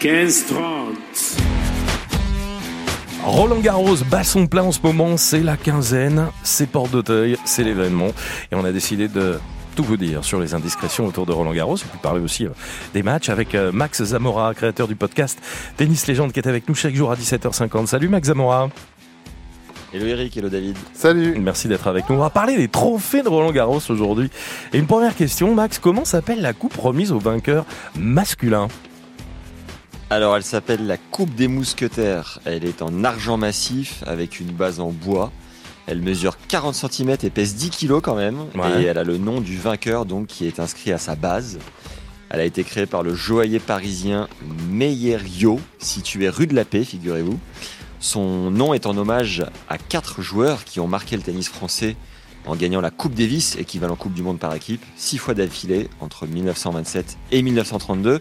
15-30. Roland Garros bat son plein en ce moment, c'est la quinzaine, c'est Porte d'Auteuil, c'est l'événement. Et on a décidé de tout vous dire sur les indiscrétions autour de Roland Garros et puis parler aussi euh, des matchs avec euh, Max Zamora, créateur du podcast Tennis Légende qui est avec nous chaque jour à 17h50. Salut Max Zamora. Hello Eric, hello David. Salut. Merci d'être avec nous. On va parler des trophées de Roland Garros aujourd'hui. Et une première question, Max, comment s'appelle la coupe remise au vainqueur masculin? Alors elle s'appelle la Coupe des Mousquetaires. Elle est en argent massif avec une base en bois. Elle mesure 40 cm et pèse 10 kg quand même. Ouais. Et elle a le nom du vainqueur donc qui est inscrit à sa base. Elle a été créée par le joaillier parisien Meyerio, situé rue de la Paix, figurez-vous. Son nom est en hommage à quatre joueurs qui ont marqué le tennis français en gagnant la Coupe Davis, équivalent Coupe du Monde par équipe, six fois d'affilée entre 1927 et 1932. Ouais.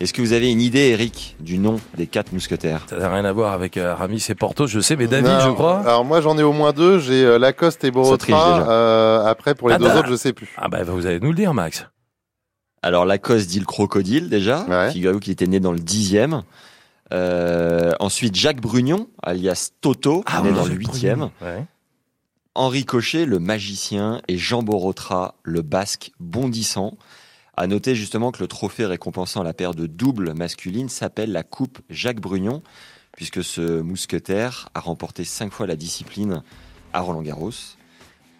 Est-ce que vous avez une idée, Eric, du nom des quatre mousquetaires? Ça n'a rien à voir avec euh, Aramis et Porto, je sais, mais David, Non, je crois. Alors moi j'en ai au moins deux. J'ai euh, Lacoste et. Borotra. Euh, après pour les Ah deux bah. autres je sais plus. Ah bah vous allez nous le dire, Max. Alors Lacoste dit le crocodile déjà. Ouais. Figurez-vous qu'il était né dans le dixième. Euh, ensuite Jacques Brugnon, alias Toto, Ah né oui, dans le huitième. Ouais. Henri Cochet, le magicien, et Jean Borotra, le basque bondissant. À noter justement que le trophée récompensant la paire de double masculine s'appelle la Coupe Jacques Brugnon, puisque ce mousquetaire a remporté cinq fois la discipline à Roland Garros.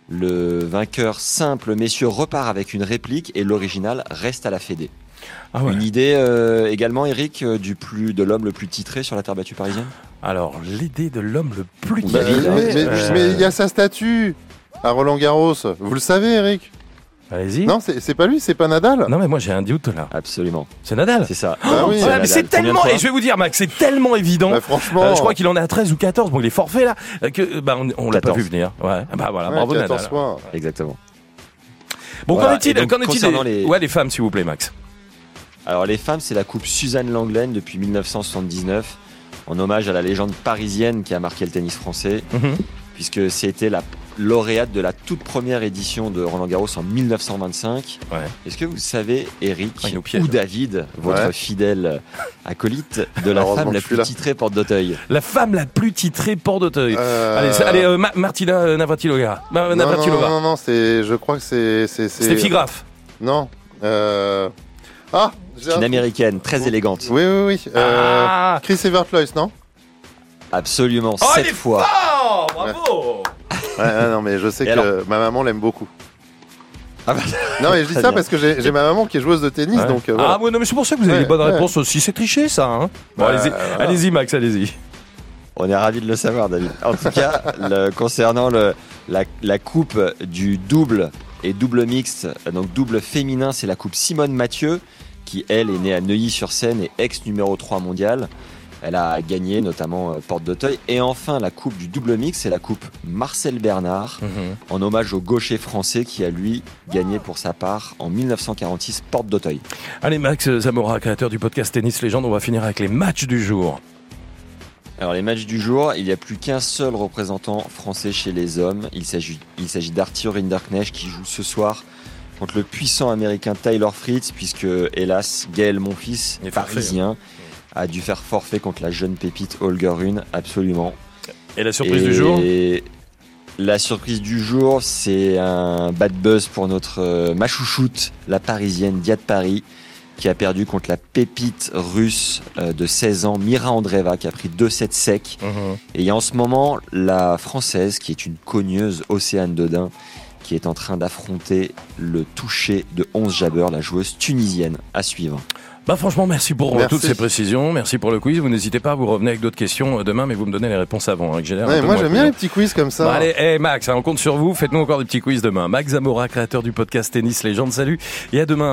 Le vainqueur simple, messieurs, repart avec une réplique et l'original reste à la Fédé. Ah ouais. Une idée euh, également, Eric, euh, du plus de l'homme le plus titré sur la terre battue parisienne? Alors, l'idée de l'homme le plus Bah, titré. David, mais mais- Euh, mais il y a sa statue à Roland Garros. Vous le savez Eric? Allez-y. Non c'est pas lui, c'est pas Nadal. Non, mais moi j'ai un doute là. Absolument, C'est Nadal. c'est ça. Bah oui. Ouais, c'est tellement, et je vais vous dire, Max, c'est tellement évident. Bah, franchement. Euh, je crois qu'il en est à 13 ou 14. Bon, il est forfait là. Que, bah, on, on l'a pas 14. vu venir. Ouais. Bah voilà, Ouais, bravo 14 Nadal. Exactement. Bon, Voilà, qu'en est-il, concernant les- Ouais, les femmes, s'il vous plaît, Max. Alors les femmes, c'est la coupe Suzanne Langlaine depuis 1979, en hommage à la légende parisienne qui a marqué le tennis français, Mhm. puisque c'était la lauréate de la toute première édition de Roland Garros en 1925. Ouais. Est-ce que vous savez, Eric Ah, ou David, votre Ouais. fidèle acolyte, de la femme la plus là. titrée porte d'Auteuil La femme la plus titrée Port d'Auteuil. Euh, Allez, euh, Ma- Martina euh, Navratilova. Ma- non, non, Navratilova. non, non, non, c'est, je crois que c'est, c'est, c'est- Steffi Graf. Non. Euh... Ah. Une un- américaine, très élégante. Oui, oui, oui. Euh... Ah Chris Evertlois, non? Absolument, Oh, sept il est fois. Oh, bravo ouais, ouais, non, mais je sais Et que alors ma maman l'aime beaucoup. Ah bah, Non, mais je dis Très ça bien. parce que j'ai, j'ai ma maman qui est joueuse de tennis, Ouais. donc euh, Ah, ouais, non, mais c'est pour ça que vous avez Ouais, les bonnes ouais. réponses aussi. C'est triché, ça. Hein bon, Bah, allez-y, voilà. allez-y, Max, allez-y. On est ravis de le savoir, David. En tout cas, le- concernant le- la, la coupe du double et double mixte, donc double féminin, c'est la coupe Simone Mathieu, qui elle est née à Neuilly-sur-Seine et ex numéro 3 mondial. Elle a gagné notamment euh, Porte d'Auteuil. Et enfin, la coupe du double mix, c'est la coupe Marcel Bernard, en hommage au gaucher français qui a lui gagné pour sa part en 1946 Porte d'Auteuil. Allez, Max Zamora, créateur du podcast Tennis Légende, on va finir avec les matchs du jour. Alors les matchs du jour, il n'y a plus qu'un seul représentant français chez les hommes. Il s'agit, il s'agit d'Arthur Rinderknecht qui joue ce soir contre le puissant américain Tyler Fritz, puisque hélas Gaël est forfait, parisien, a dû faire forfait contre la jeune pépite Holger Rune, absolument. Et la surprise Et du jour La surprise du jour, c'est un bad buzz pour notre euh, ma chouchoute, la parisienne Diade Paris, qui a perdu contre la pépite russe euh, de 16 ans, Mira Andreeva, qui a pris 2-7 secs. Mhm. Et il y a en ce moment la française, qui est une cogneuse Océane Dodin, qui est en train d'affronter le toucher de 11 Jabber, la joueuse tunisienne, à suivre. Bah franchement, merci pour euh, Merci. toutes ces précisions, merci pour le quiz. Vous n'hésitez pas, vous revenez avec d'autres questions euh, demain, mais vous me donnez les réponses avant. Hein, que Ouais, moi j'aime bien les petits quiz comme ça. Bon, allez, hey, Max, hein, on compte sur vous. Faites-nous encore des petits quiz demain. Max Zamora, créateur du podcast Tennis Légende. Salut et à demain.